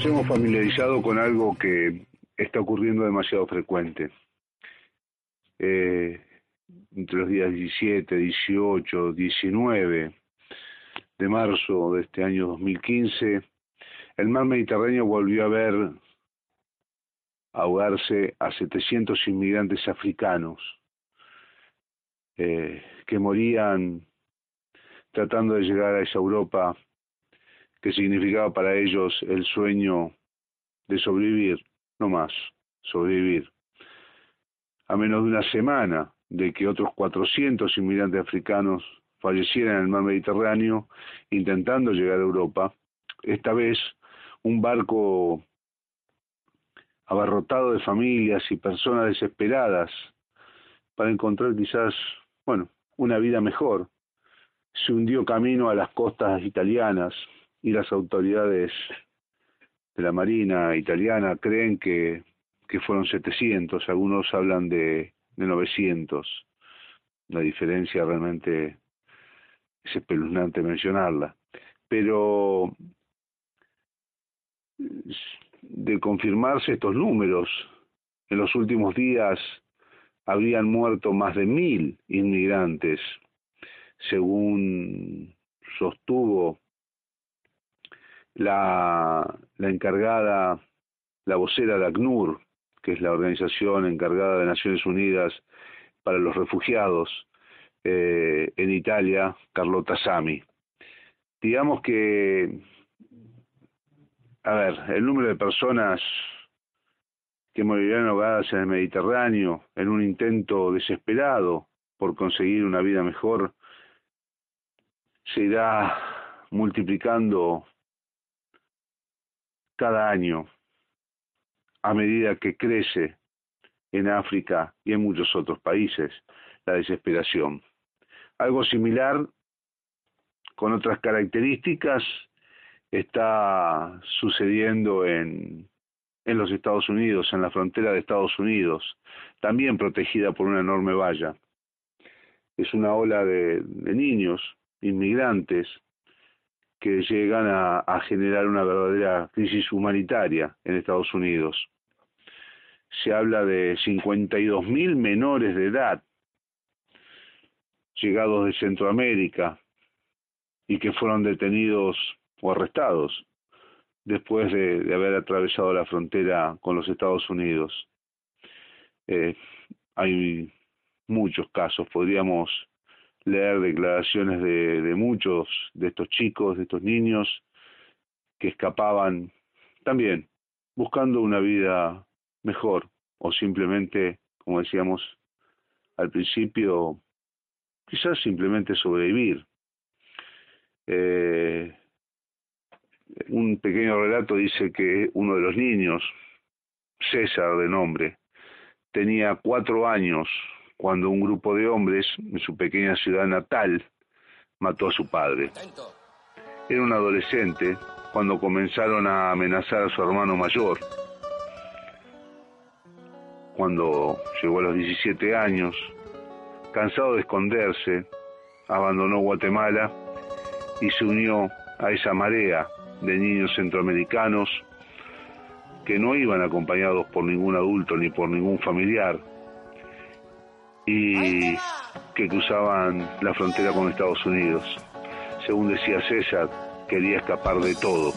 Nos hemos familiarizado con algo que está ocurriendo demasiado frecuente. Eh, entre los días 17, 18, 19 de marzo de este año 2015, el mar Mediterráneo volvió a ver ahogarse a 700 inmigrantes africanos eh, que morían tratando de llegar a esa Europa que significaba para ellos el sueño de sobrevivir, no más, sobrevivir. A menos de una semana de que otros 400 inmigrantes africanos fallecieran en el mar Mediterráneo intentando llegar a Europa, esta vez un barco abarrotado de familias y personas desesperadas para encontrar quizás, bueno, una vida mejor, se hundió camino a las costas italianas y las autoridades de la Marina italiana creen que, que fueron 700, algunos hablan de, de 900. La diferencia realmente es espeluznante mencionarla. Pero de confirmarse estos números, en los últimos días habrían muerto más de mil inmigrantes, según sostuvo la, la encargada, la vocera de ACNUR, que es la organización encargada de Naciones Unidas para los refugiados eh, en Italia, Carlota Sami. Digamos que a ver, el número de personas que morirán ahogadas en el Mediterráneo en un intento desesperado por conseguir una vida mejor se irá multiplicando cada año a medida que crece en África y en muchos otros países la desesperación. Algo similar con otras características está sucediendo en, en los Estados Unidos, en la frontera de Estados Unidos, también protegida por una enorme valla. Es una ola de, de niños, inmigrantes, que llegan a, generar una verdadera crisis humanitaria en Estados Unidos. Se habla de 52 mil menores de edad llegados de Centroamérica y que fueron detenidos o arrestados después de, de haber atravesado la frontera con los Estados Unidos. Eh, hay muchos casos, podríamos leer declaraciones de, muchos de estos chicos, de estos niños que escapaban también buscando una vida mejor o simplemente, como decíamos al principio, quizás simplemente sobrevivir. Eh, un pequeño relato dice que uno de los niños, César de nombre, tenía cuatro años cuando un grupo de hombres en su pequeña ciudad natal mató a su padre. Era un adolescente cuando comenzaron a amenazar a su hermano mayor. Cuando llegó a los 17 años, cansado de esconderse, abandonó Guatemala y se unió a esa marea de niños centroamericanos que no iban acompañados por ningún adulto ni por ningún familiar y que cruzaban la frontera con Estados Unidos. Según decía César, quería escapar de todo.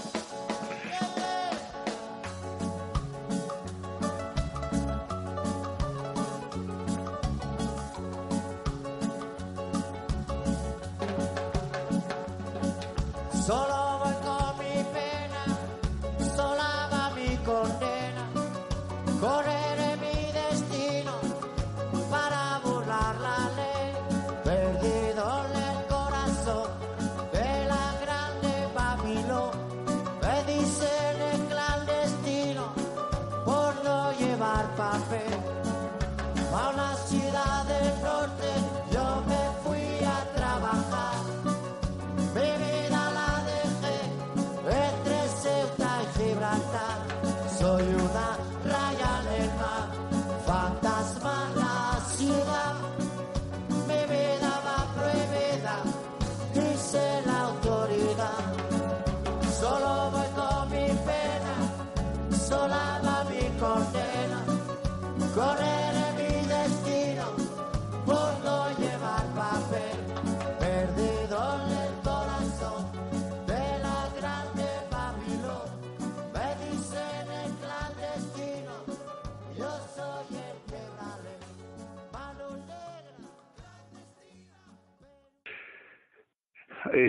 Solo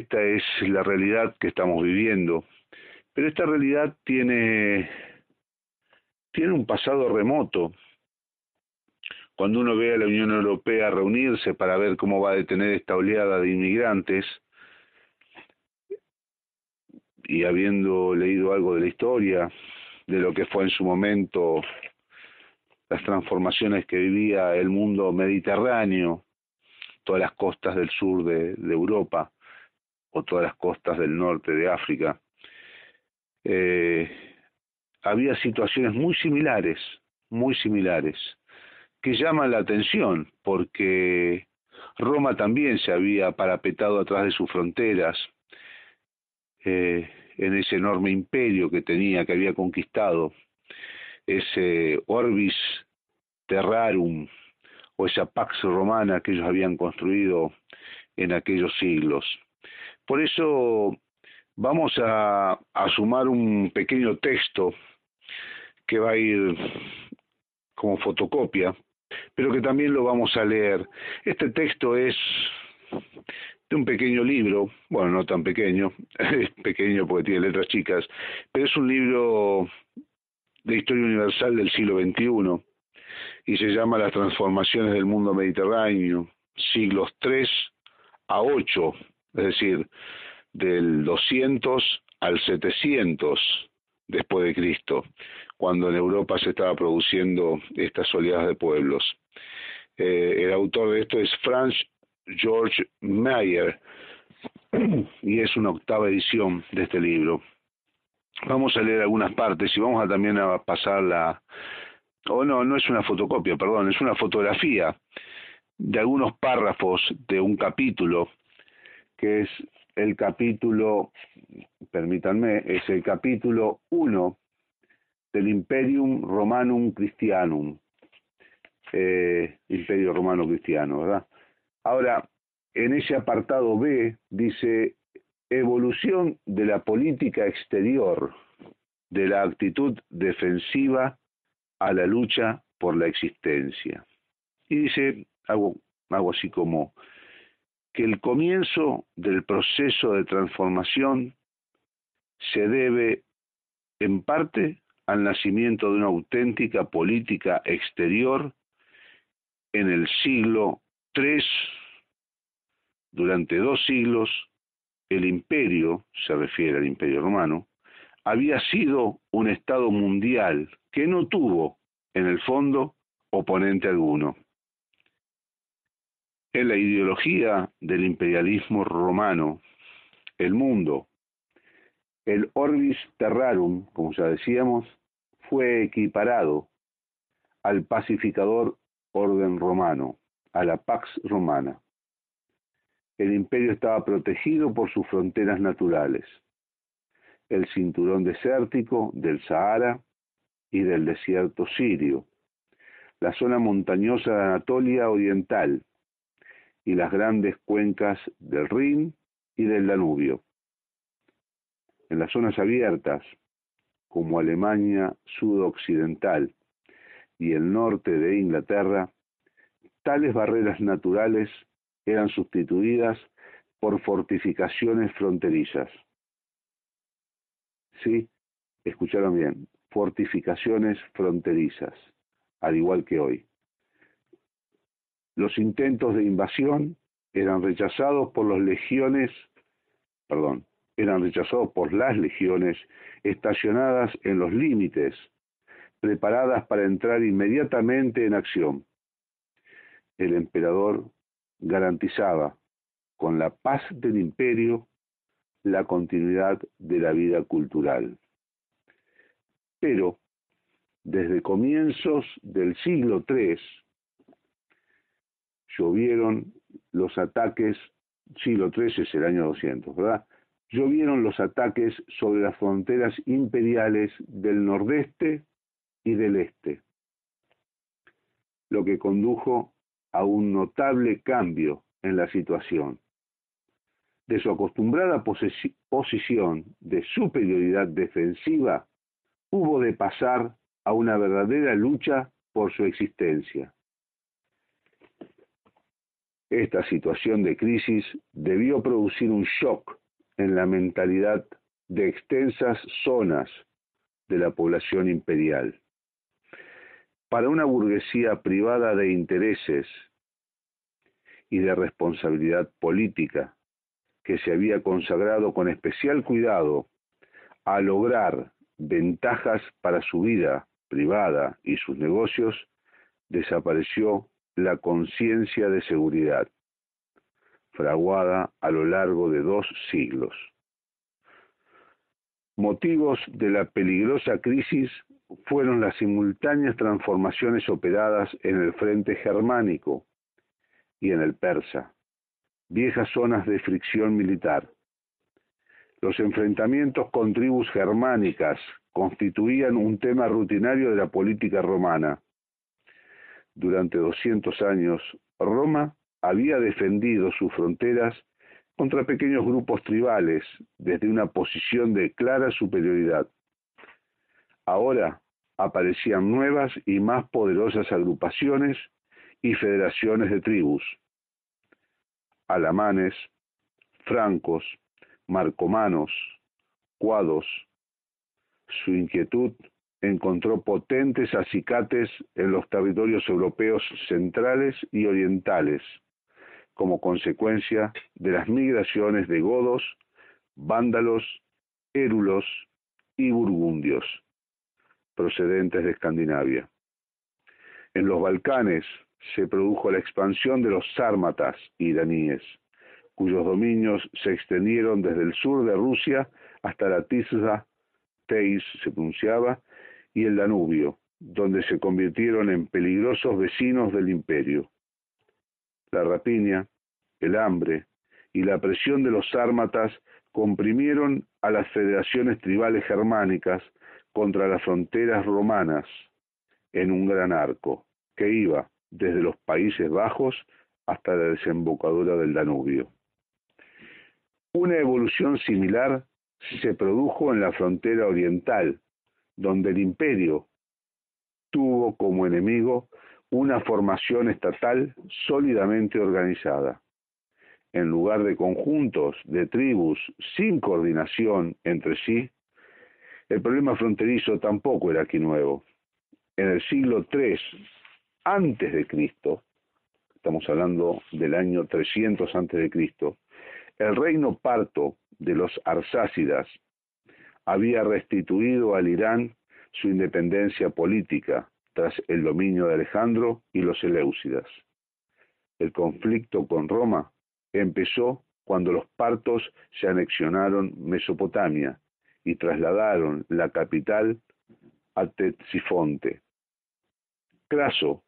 Esta es la realidad que estamos viviendo, pero esta realidad tiene, tiene un pasado remoto. Cuando uno ve a la Unión Europea reunirse para ver cómo va a detener esta oleada de inmigrantes, y habiendo leído algo de la historia, de lo que fue en su momento las transformaciones que vivía el mundo mediterráneo, todas las costas del sur de, de Europa o todas las costas del norte de África, eh, había situaciones muy similares, muy similares, que llaman la atención porque Roma también se había parapetado atrás de sus fronteras, eh, en ese enorme imperio que tenía, que había conquistado, ese Orbis Terrarum o esa Pax Romana que ellos habían construido en aquellos siglos. Por eso vamos a, sumar un pequeño texto que va a ir como fotocopia, pero que también lo vamos a leer. Este texto es de un pequeño libro, bueno, no tan pequeño, es pequeño porque tiene letras chicas, pero es un libro de historia universal del siglo XXI y se llama Las transformaciones del mundo mediterráneo, siglos 3 a 8, es decir, del 200 al 700 después de Cristo, cuando en Europa se estaba produciendo estas oleadas de pueblos. Eh, el autor de esto es Franz George Meyer y es una octava edición de este libro. Vamos a leer algunas partes y vamos a también a pasar la... Oh, no, no es una fotocopia, perdón, es una fotografía de algunos párrafos de un capítulo, que es el capítulo, permítanme, es el capítulo 1 del Imperium Romanum Christianum, eh, Imperio Romano Cristiano, ¿verdad? Ahora, en ese apartado B dice evolución de la política exterior, de la actitud defensiva a la lucha por la existencia. Y dice algo, algo así como que el comienzo del proceso de transformación se debe en parte al nacimiento de una auténtica política exterior en el siglo III. Durante dos siglos, el imperio, se refiere al imperio romano, había sido un Estado mundial que no tuvo, en el fondo, oponente alguno. En la ideología del imperialismo romano, el mundo, el orbis terrarum, como ya decíamos, fue equiparado al pacificador orden romano, a la Pax Romana. El imperio estaba protegido por sus fronteras naturales, el cinturón desértico del Sahara y del desierto sirio, la zona montañosa de Anatolia Oriental y las grandes cuencas del Rin y del Danubio. En las zonas abiertas, como Alemania sudoccidental y el norte de Inglaterra, tales barreras naturales eran sustituidas por fortificaciones fronterizas. Sí, escucharon bien, fortificaciones fronterizas, al igual que hoy. Los intentos de invasión eran rechazados por las legiones, perdón, eran rechazados por las legiones estacionadas en los límites, preparadas para entrar inmediatamente en acción. El emperador garantizaba con la paz del imperio la continuidad de la vida cultural. Pero desde comienzos del siglo III llovieron los ataques, siglo III es el año 200, ¿verdad? Llovieron los ataques sobre las fronteras imperiales del nordeste y del este, lo que condujo a un notable cambio en la situación. De su acostumbrada posición de superioridad defensiva, hubo de pasar a una verdadera lucha por su existencia. Esta situación de crisis debió producir un shock en la mentalidad de extensas zonas de la población imperial. Para una burguesía privada de intereses y de responsabilidad política, que se había consagrado con especial cuidado a lograr ventajas para su vida privada y sus negocios, desapareció la conciencia de seguridad, fraguada a lo largo de dos siglos. Motivos de la peligrosa crisis fueron las simultáneas transformaciones operadas en el frente germánico y en el persa, viejas zonas de fricción militar. Los enfrentamientos con tribus germánicas constituían un tema rutinario de la política romana. Durante 200 años, Roma había defendido sus fronteras contra pequeños grupos tribales desde una posición de clara superioridad. Ahora aparecían nuevas y más poderosas agrupaciones y federaciones de tribus. Alamanes, francos, marcomanos, cuados. Su inquietud encontró potentes acicates en los territorios europeos centrales y orientales, como consecuencia de las migraciones de godos, vándalos, érulos y burgundios, procedentes de Escandinavia. En los Balcanes se produjo la expansión de los sármatas iraníes, cuyos dominios se extendieron desde el sur de Rusia hasta la Tisza, Teis se pronunciaba, y el Danubio, donde se convirtieron en peligrosos vecinos del imperio. La rapiña, el hambre y la presión de los sármatas comprimieron a las federaciones tribales germánicas contra las fronteras romanas en un gran arco que iba desde los Países Bajos hasta la desembocadura del Danubio. Una evolución similar se produjo en la frontera oriental, donde el imperio tuvo como enemigo una formación estatal sólidamente organizada. En lugar de conjuntos de tribus sin coordinación entre sí, el problema fronterizo tampoco era aquí nuevo. En el siglo III antes de Cristo, estamos hablando del año 300 antes de Cristo, el reino parto de los arsácidas había restituido al Irán su independencia política tras el dominio de Alejandro y los Eleusidas. El conflicto con Roma empezó cuando los partos se anexionaron Mesopotamia y trasladaron la capital a Tetsifonte. Craso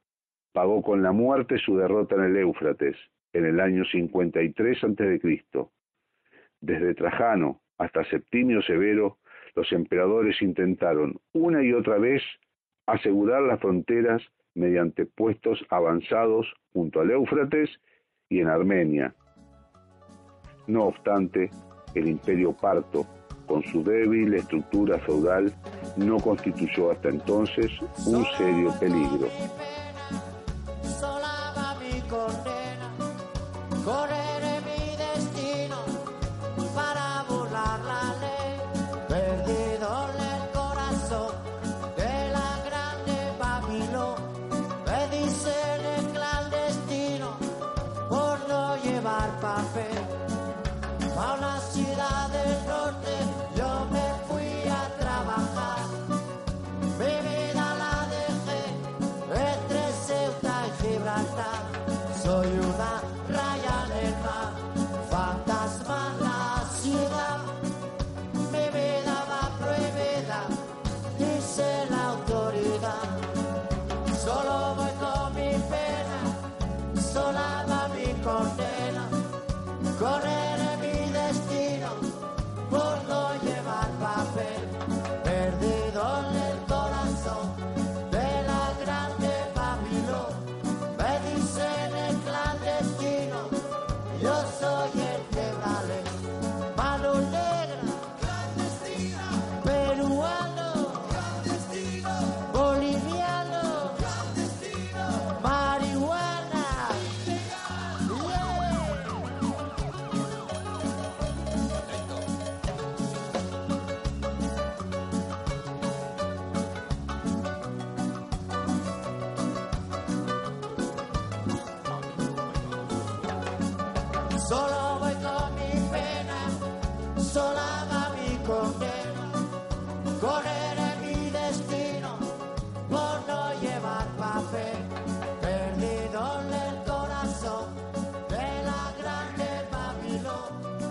pagó con la muerte su derrota en el Éufrates en el año 53 a.C. Desde Trajano hasta Septimio Severo, los emperadores intentaron una y otra vez asegurar las fronteras mediante puestos avanzados junto al Éufrates y en Armenia. No obstante, el imperio parto, con su débil estructura feudal, no constituyó hasta entonces un serio peligro.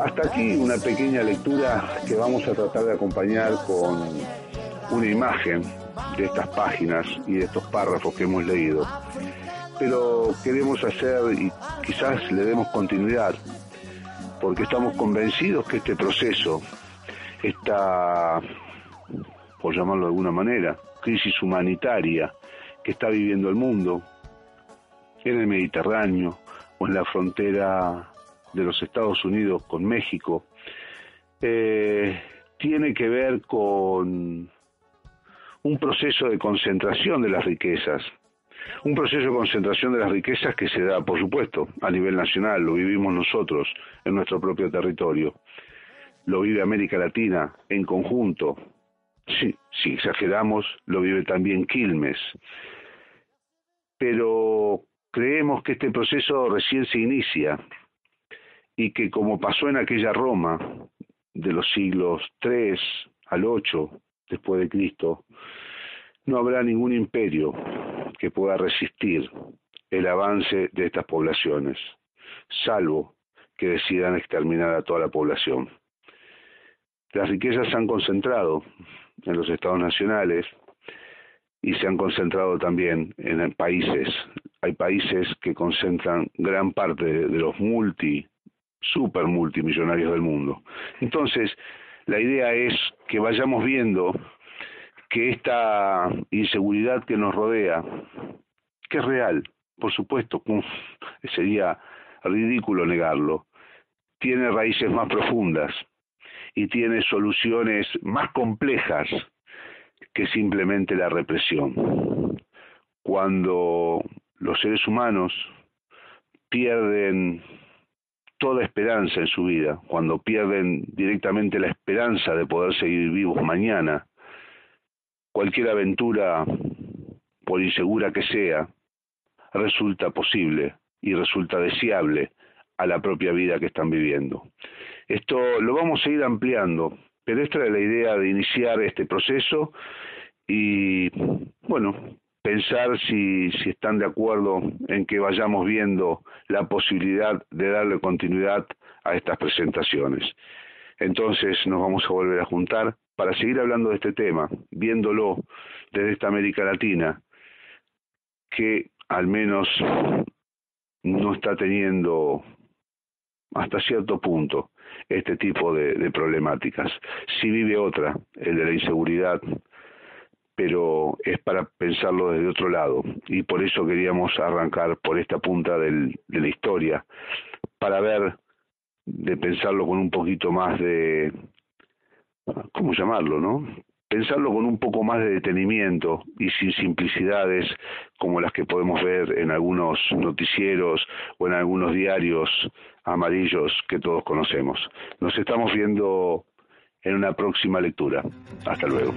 Hasta aquí una pequeña lectura que vamos a tratar de acompañar con una imagen de estas páginas y de estos párrafos que hemos leído. Pero queremos hacer y quizás le demos continuidad porque estamos convencidos que este proceso, esta, por llamarlo de alguna manera, crisis humanitaria que está viviendo el mundo en el Mediterráneo o en la frontera de los Estados Unidos con México, eh, tiene que ver con un proceso de concentración de las riquezas, un proceso de concentración de las riquezas que se da, por supuesto, a nivel nacional, lo vivimos nosotros en nuestro propio territorio, lo vive América Latina en conjunto, sí, si exageramos, lo vive también Quilmes, pero creemos que este proceso recién se inicia y que como pasó en aquella Roma de los siglos 3 al 8 después de Cristo, no habrá ningún imperio que pueda resistir el avance de estas poblaciones, salvo que decidan exterminar a toda la población. Las riquezas se han concentrado en los estados nacionales y se han concentrado también en países. Hay países que concentran gran parte de los multi, super multimillonarios del mundo. Entonces, la idea es que vayamos viendo que esta inseguridad que nos rodea, que es real, por supuesto, sería ridículo negarlo, tiene raíces más profundas y tiene soluciones más complejas que simplemente la represión. Cuando los seres humanos pierden toda esperanza en su vida, cuando pierden directamente la esperanza de poder seguir vivos mañana, cualquier aventura, por insegura que sea, resulta posible y resulta deseable a la propia vida que están viviendo. Esto lo vamos a ir ampliando, pero esta era la idea de iniciar este proceso y, bueno, pensar si, están de acuerdo en que vayamos viendo la posibilidad de darle continuidad a estas presentaciones. Entonces nos vamos a volver a juntar para seguir hablando de este tema, viéndolo desde esta América Latina, que al menos no está teniendo hasta cierto punto este tipo de problemáticas. Si vive otra, el de la inseguridad, pero es para pensarlo desde otro lado. Y por eso queríamos arrancar por esta punta del, de la historia para ver de pensarlo con un poquito más de cómo llamarlo no pensarlo con un poco más de detenimiento y sin simplicidades como las que podemos ver en algunos noticieros o en algunos diarios amarillos que todos conocemos. Nos estamos viendo en una próxima lectura. Hasta luego